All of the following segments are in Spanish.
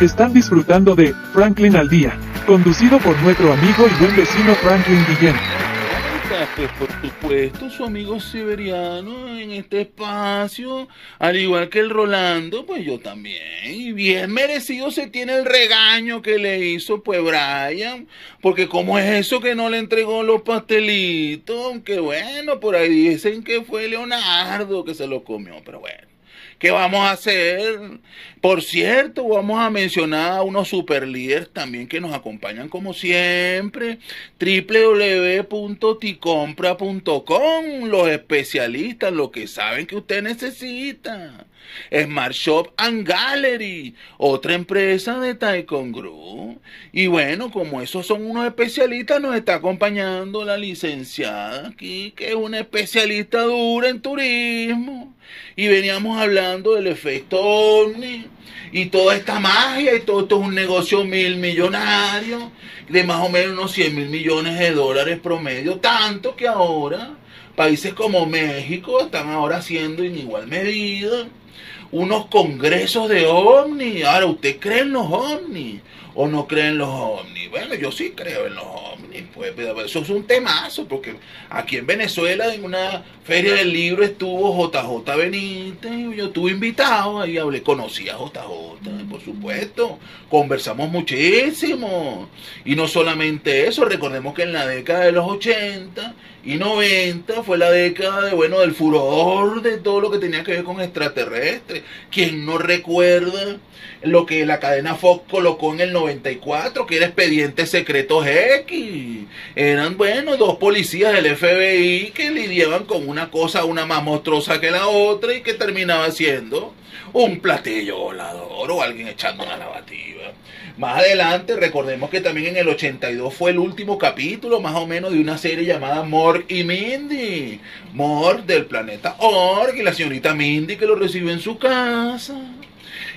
Están disfrutando de Franklin al Día, conducido por nuestro amigo y buen vecino Franklin Guillén. Por supuesto, su amigo siberiano en este espacio, al igual que el Rolando, pues yo también. Y bien merecido se tiene el regaño que le hizo pues Brian, porque como es eso que no le entregó los pastelitos, aunque bueno, por ahí dicen que fue Leonardo que se lo comió, pero bueno. ¿Qué vamos a hacer? Por cierto, vamos a mencionar a unos super líderes también que nos acompañan como siempre. www.ticompra.com, los especialistas, lo que saben que usted necesita. Smart Shop and Gallery, otra empresa de Taekwondo. Y bueno, como esos son unos especialistas, nos está acompañando la licenciada aquí, que es una especialista dura en turismo. Y veníamos hablando del efecto OVNI y toda esta magia y todo esto es un negocio mil millonario de más o menos unos 100 mil millones de dólares promedio, tanto que ahora países como México están ahora haciendo en igual medida unos congresos de ovnis. Ahora, ¿usted cree en los ovnis o no cree en los ovnis? Bueno, yo sí creo en los ovnis, pues, eso es un temazo, porque aquí en Venezuela, en una feria del libro, estuvo JJ Benítez, yo estuve invitado, ahí hablé, conocí a JJ, por supuesto, conversamos muchísimo. Y no solamente eso, recordemos que en la década de los 80 y 90 fue la década de, bueno, del furor de todo lo que tenía que ver con extraterrestres. Quien no recuerda lo que la cadena Fox colocó en el 94, que era Expedientes Secretos X. Eran, bueno, dos policías del FBI que lidiaban con una cosa, una más monstruosa que la otra y que terminaba siendo un platillo volador o alguien echando una lavativa. Más adelante, recordemos que también en el 82 fue el último capítulo, más o menos, de una serie llamada Morg y Mindy. Morg del planeta Org y la señorita Mindy que lo recibe en su casa.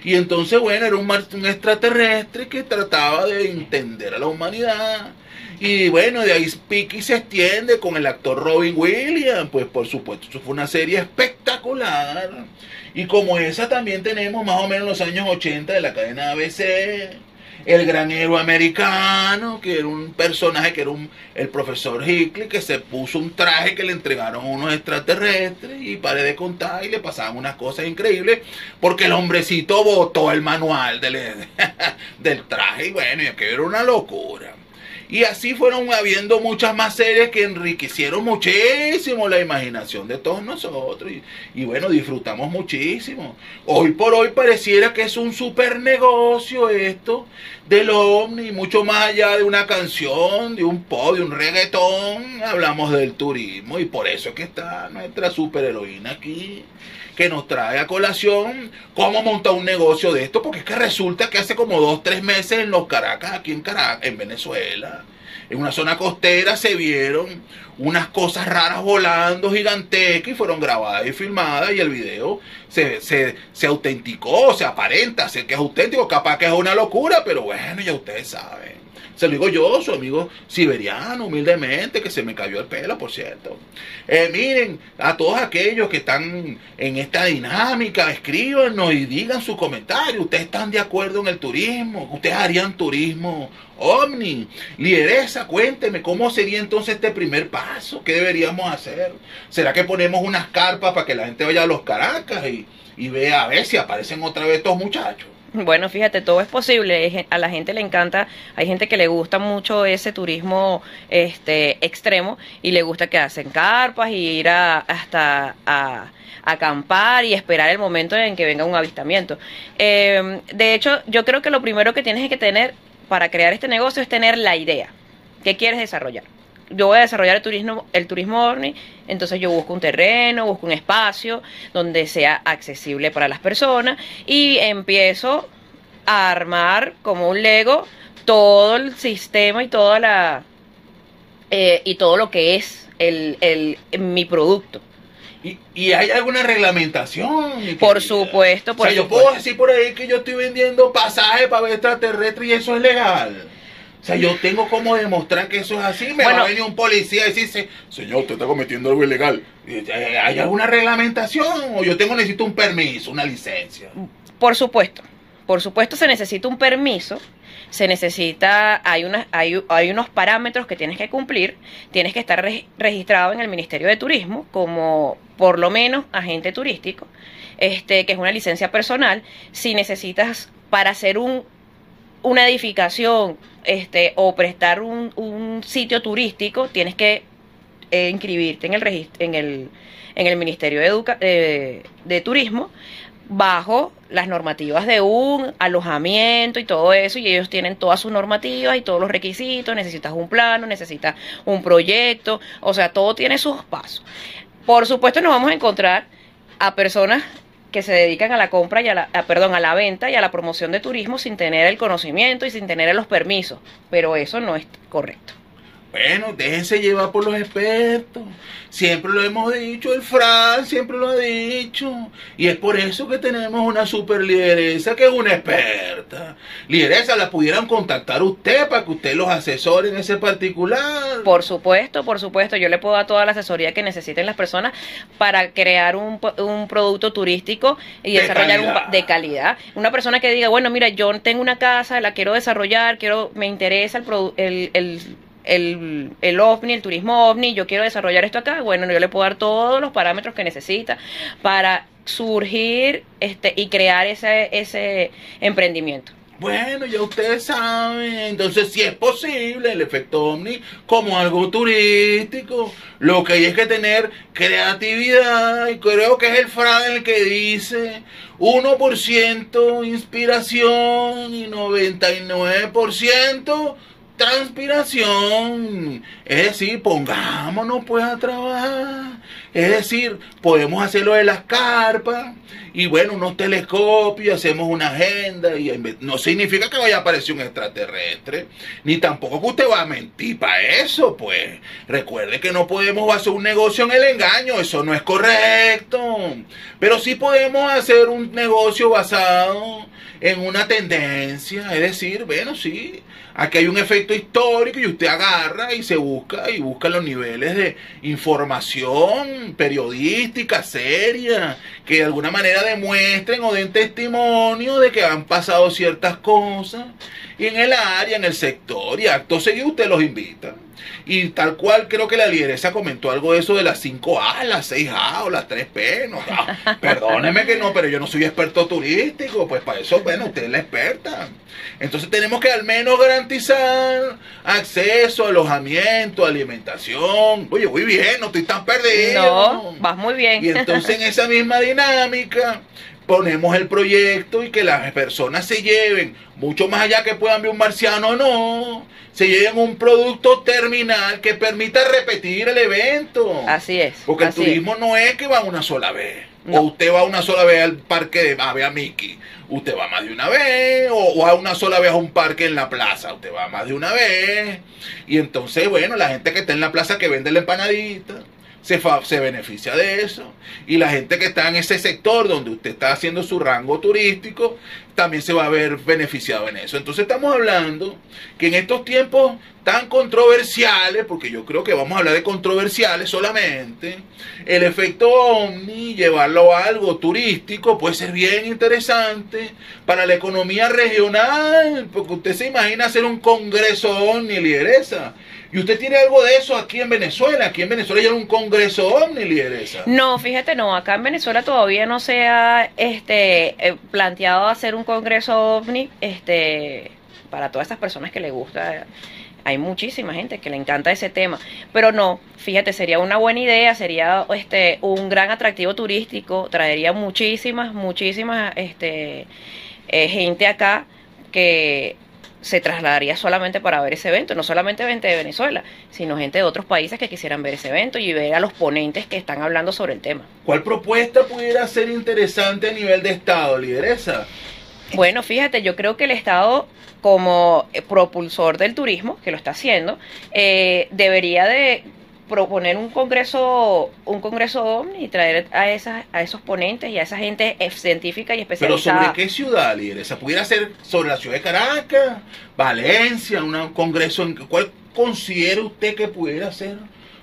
Y entonces, bueno, era un, extraterrestre que trataba de entender a la humanidad. Y bueno, de ahí Picky se extiende con el actor Robin Williams. Pues por supuesto, eso fue una serie espectacular. Y como esa también tenemos más o menos los años 80 de la cadena ABC el gran héroe americano, que era un personaje que era un, el profesor Hickley, que se puso un traje que le entregaron unos extraterrestres y paré de contar y le pasaban unas cosas increíbles porque el hombrecito botó el manual del, del traje y bueno, y que era una locura. Y así fueron habiendo muchas más series que enriquecieron muchísimo la imaginación de todos nosotros. Y, bueno, disfrutamos muchísimo. Hoy por hoy pareciera que es un super negocio esto del ovni, mucho más allá de una canción, de un pop, de un reggaetón. Hablamos del turismo y por eso es que está nuestra super heroína aquí que nos trae a colación cómo montar un negocio de esto, porque es que resulta que hace como dos, tres meses en los Caracas, aquí en Caracas, en Venezuela, en una zona costera se vieron unas cosas raras volando gigantescas y fueron grabadas y filmadas y el video se, se, se autenticó, se aparenta ser que es auténtico, capaz que es una locura, pero bueno, ya ustedes saben. Se lo digo yo, su amigo siberiano, humildemente, que se me cayó el pelo, por cierto. Eh, miren, a todos aquellos que están en esta dinámica, escríbanos y digan su comentario. ¿Ustedes están de acuerdo en el turismo? ¿Ustedes harían turismo ovni? Lideresa, cuénteme, ¿cómo sería entonces este primer paso? ¿Qué deberíamos hacer? ¿Será que ponemos unas carpas para que la gente vaya a los Caracas y, y vea a ver si aparecen otra vez estos muchachos? Bueno, fíjate, todo es posible. A la gente le encanta, hay gente que le gusta mucho ese turismo este extremo y le gusta quedarse en carpas y ir a, hasta a, acampar y esperar el momento en que venga un avistamiento. Em, de hecho, yo creo que lo primero que tienes que tener para crear este negocio es tener la idea. ¿Qué quieres desarrollar? Yo voy a desarrollar el turismo, el turismo ovni, entonces yo busco un terreno, busco un espacio donde sea accesible para las personas y empiezo a armar como un Lego todo el sistema y toda la eh, y todo lo que es el, el mi producto. ¿Y, ¿Y, hay alguna reglamentación? Por supuesto, por o sea, yo puedo decir por ahí que yo estoy vendiendo pasajes para ver extraterrestres y eso es legal. O sea, yo tengo como demostrar que eso es así. Me va a venir un policía y decirse, señor, usted está cometiendo algo ilegal. Eh, ¿Hay alguna reglamentación? O yo tengo necesito un permiso, una licencia. Por supuesto. por supuesto se necesita un permiso, se necesita, hay, una, hay, hay unos parámetros que tienes que cumplir, tienes que estar re- registrado en el Ministerio de Turismo como por lo menos agente turístico, este, que es una licencia personal. Si necesitas para hacer un, una edificación este, o prestar un, un sitio turístico, tienes que eh, inscribirte en el, regist- en el, en el Ministerio de, Educa- eh, de Turismo bajo las normativas de un alojamiento y todo eso, y ellos tienen todas sus normativas y todos los requisitos, necesitas un plano, necesitas un proyecto, o sea, todo tiene sus pasos. Por supuesto nos vamos a encontrar a personas que se dedican a la compra y a la, a- perdón, a la venta y a la promoción de turismo sin tener el conocimiento y sin tener los permisos, pero eso no es correcto. Bueno, déjense llevar por los expertos. Siempre lo hemos dicho, el Fran siempre lo ha dicho. Y es por eso que tenemos una super lideresa que es una experta. Lideresa, la pudieran contactar usted para que usted los asesore en ese particular. Por supuesto, por supuesto, yo le puedo dar toda la asesoría que necesiten las personas para crear un, un producto turístico y De desarrollar un calidad. pa- de calidad. Una persona que diga, bueno, mira, yo tengo una casa, la quiero desarrollar, quiero, me interesa el, el, el, el, el ovni, el turismo ovni, yo quiero desarrollar esto acá, bueno, yo le puedo dar todos los parámetros que necesita para surgir este y crear ese, ese emprendimiento. Bueno, ya ustedes saben, entonces si es posible el efecto ovni como algo turístico, lo que hay es que tener creatividad y creo que es el Fran el que dice 1% inspiración y 99% transpiración. Es decir, pongámonos pues a trabajar. Es decir, podemos hacerlo de las carpas y bueno, unos telescopios, hacemos una agenda y no significa que vaya a aparecer un extraterrestre, ni tampoco que usted va a mentir para eso, pues. Recuerde que no podemos hacer un negocio en el engaño, eso no es correcto. Pero sí podemos hacer un negocio basado en una tendencia, es decir, bueno, sí, aquí hay un efecto histórico y usted agarra y se busca y busca los niveles de información periodística seria que de alguna manera demuestren o den testimonio de que han pasado ciertas cosas y en el área, en el sector y acto seguido usted los invita. Y tal cual creo que la lideresa comentó algo de eso de las 5A, las 6A o las 3P. No, Ah, perdóneme que no, pero yo no soy experto turístico. Pues para eso, bueno, usted es la experta. Entonces tenemos que al menos garantizar acceso, alojamiento, alimentación. Oye, muy bien, no estoy tan perdido. No, vas muy bien. Y entonces en esa misma dinámica ponemos el proyecto y que las personas se lleven, mucho más allá que puedan ver un marciano o no, se lleven un producto terminal que permita repetir el evento. Así es. Porque el es. turismo no es que va una sola vez. No. O usted va una sola vez al parque de a ver a Mickey. Usted va más de una vez. O, o a una sola vez a un parque en la plaza. Usted va más de una vez. Y entonces, bueno, la gente que está en la plaza que vende la empanadita. Se, fa- se beneficia de eso. Y la gente que está en ese sector donde usted está haciendo su rango turístico, también se va a ver beneficiado en eso. Entonces estamos hablando que en estos tiempos tan controversiales, porque yo creo que vamos a hablar de controversiales solamente, el efecto ovni, llevarlo a algo turístico, puede ser bien interesante para la economía regional, porque usted se imagina hacer un congreso ovni lideresa. Y usted tiene algo de eso aquí en Venezuela. Aquí en Venezuela ya hay un congreso ovni lideresa. No, fíjate, no, acá en Venezuela todavía no se ha este, eh, planteado hacer un congreso ovni este, para todas estas personas que le gusta. Hay muchísima gente que le encanta ese tema, pero no, fíjate, sería una buena idea, sería este, un gran atractivo turístico, traería muchísimas, muchísimas este, eh, gente acá que se trasladaría solamente para ver ese evento, no solamente gente de Venezuela, sino gente de otros países que quisieran ver ese evento y ver a los ponentes que están hablando sobre el tema. ¿Cuál propuesta pudiera ser interesante a nivel de Estado, lideresa? Bueno, fíjate, yo creo que el Estado, como eh, propulsor del turismo, que lo está haciendo, eh, debería de proponer un congreso un congreso ovni y traer a esas a esos ponentes y a esa gente científica y Pero especializada ¿sobre qué ciudad, lideresa? ¿Pudiera ser sobre la ciudad de Caracas, Valencia, un congreso? En, ¿Cuál considera usted que pudiera ser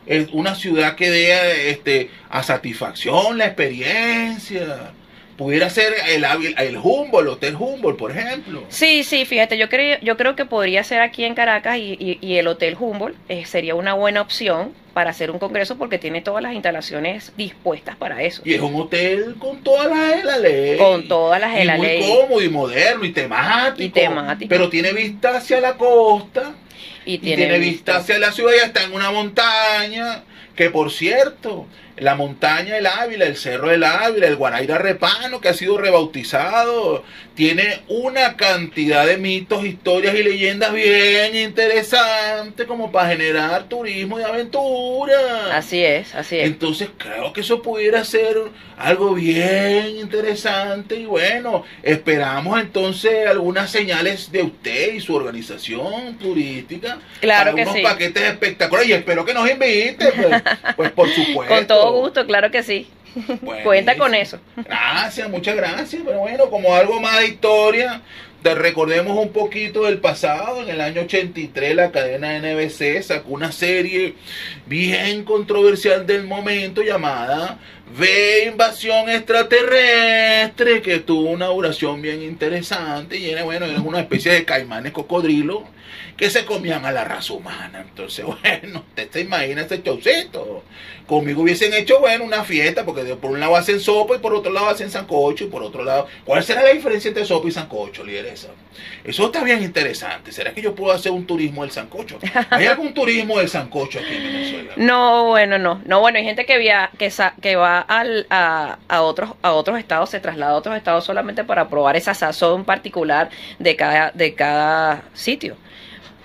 eh, una ciudad que dé este, a satisfacción la experiencia? Pudiera ser el, el Humboldt, el Hotel Humboldt, por ejemplo. Sí, sí, fíjate, yo creo, yo creo que podría ser aquí en Caracas y, y, el Hotel Humboldt eh, sería una buena opción para hacer un congreso porque tiene todas las instalaciones dispuestas para eso. Y es un hotel con todas las de la ley. Con todas las de la ley. Muy cómodo y moderno y temático. Y temático. Pero tiene vista hacia la costa. Y tiene, vista hacia la ciudad y está en una montaña. Que por cierto, la montaña del Ávila, el Cerro del Ávila, el Guaraira Repano, que ha sido rebautizado, tiene una cantidad de mitos, historias y leyendas bien interesantes como para generar turismo y aventura. Así es, así es. Entonces creo que eso pudiera ser algo bien interesante y bueno, esperamos entonces algunas señales de usted y su organización turística claro para que unos paquetes espectaculares y espero que nos invite, pues, pues por supuesto. Con todo gusto, claro que sí. Cuenta con eso. Gracias, muchas gracias. Pero bueno, como algo más de historia, te recordemos un poquito del pasado. En el año 83 la cadena NBC sacó una serie bien controversial del momento llamada Ve Invasión Extraterrestre, que tuvo una duración bien interesante y era, bueno, era una especie de caimanes cocodrilo que se comían a la raza humana. Entonces, bueno, usted se imagina ese showcito. Conmigo hubiesen hecho, bueno, una fiesta, porque por un lado hacen sopa y por otro lado hacen sancocho y por otro lado... ¿Cuál será la diferencia entre sopa y sancocho, lideresa? Eso está bien interesante. ¿Será que yo puedo hacer un turismo del sancocho? ¿Hay algún turismo del sancocho aquí en Venezuela? No, bueno, no. No, bueno, hay gente que, via, que, que va al, a, a, otros, a otros estados, se traslada a otros estados solamente para probar esa sazón particular de cada, de cada sitio.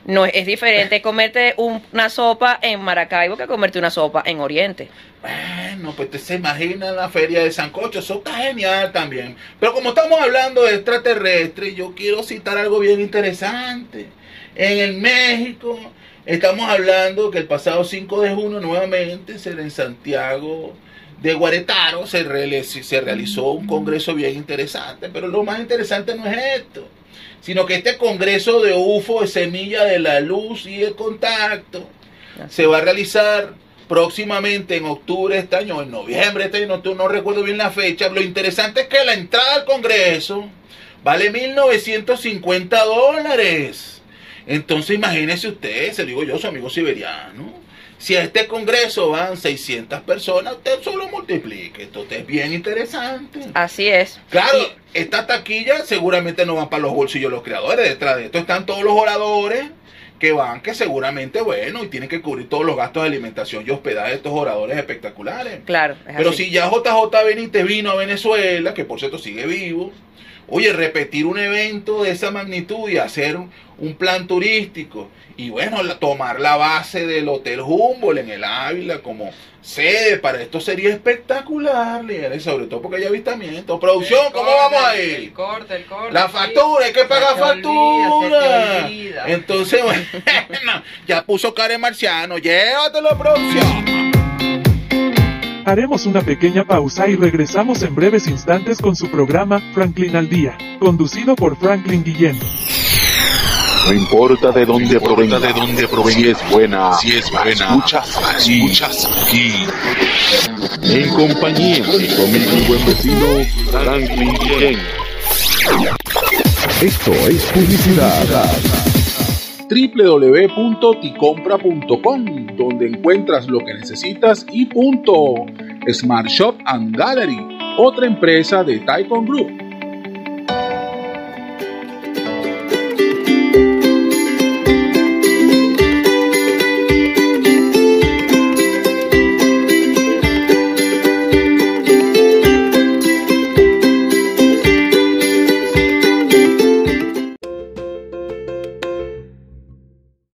No es diferente comerte una sopa en Maracaibo que comerte una sopa en Oriente. Bueno, pues te se imagina la feria de Sancocho, eso está genial también. Pero como estamos hablando de extraterrestres, yo quiero citar algo bien interesante. En el México estamos hablando que el pasado 5 de junio nuevamente en Santiago de Guaretaro se, se realizó un congreso bien interesante. Pero lo más interesante no es esto sino que este Congreso de UFO, de Semilla de la Luz y el Contacto, se va a realizar próximamente en octubre de este año, en noviembre de este año, no, no recuerdo bien la fecha. Lo interesante es que la entrada al Congreso vale 1.950 dólares. Entonces imagínese usted, se lo digo yo, su amigo siberiano, si a este congreso van 600 personas, usted solo multiplique. Esto es bien interesante. Así es. Claro, esta taquilla seguramente no van para los bolsillos de los creadores. Detrás de esto están todos los oradores que van, que seguramente, bueno, y tienen que cubrir todos los gastos de alimentación y hospedaje de estos oradores espectaculares. Claro. Pero si ya JJ Benítez vino a Venezuela, que por cierto sigue vivo, oye, repetir un evento de esa magnitud y hacer un plan turístico y bueno, tomar la base del Hotel Humboldt en el Ávila como sede para esto sería espectacular, y sobre todo porque hay avistamiento. Producción, ¿cómo vamos a ir? El corte, el corte. La factura, hay que pagar factura. Entonces, bueno, ya puso cara marciano, llévatelo, producción. Haremos una pequeña pausa y regresamos en breves instantes con su programa Franklin al Día, conducido por Franklin Guillén. No importa de dónde provenga, de dónde provenga, si es buena, si es buena, escuchas aquí, escuchas aquí. En compañía de conmigo mi buen vecino Franklin. Esto es publicidad www.ticompra.com, donde encuentras lo que necesitas y punto. Smart Shop and Gallery, otra empresa de Taikon Group